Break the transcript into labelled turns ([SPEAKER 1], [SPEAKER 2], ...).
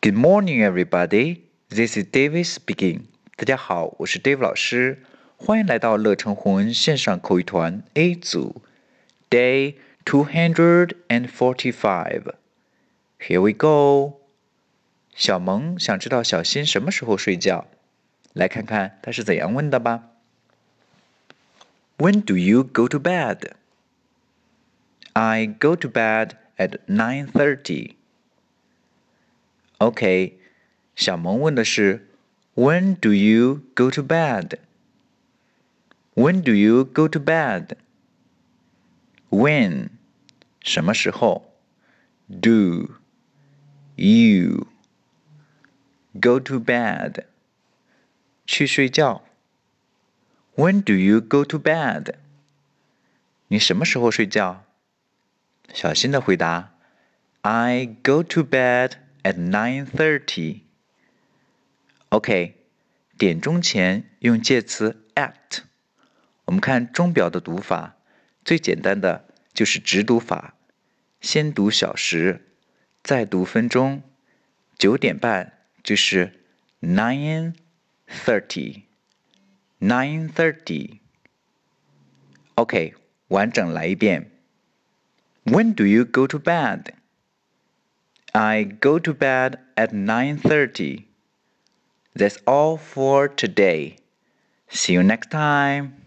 [SPEAKER 1] Good morning, everybody. This is David speaking. 大家好，我是 Dave 老师，欢迎来到乐成红恩线上口语团 A 组，Day two hundred and forty-five. Here we go. 小萌想知道小新什么时候睡觉，来看看他是怎样问的吧。When do you go to bed? I go to bed at nine thirty. OK，小萌问的是 When do you go to bed? When do you go to bed? When 什么时候？Do you go to bed? 去睡觉。When do you go to bed? 你什么时候睡觉？小新的回答：I go to bed at nine thirty. OK，点钟前用介词 at。我们看钟表的读法，最简单的就是直读法，先读小时，再读分钟。九点半就是 nine thirty。nine thirty。OK，完整来一遍。When do you go to bed? I go to bed at 9:30. That's all for today. See you next time.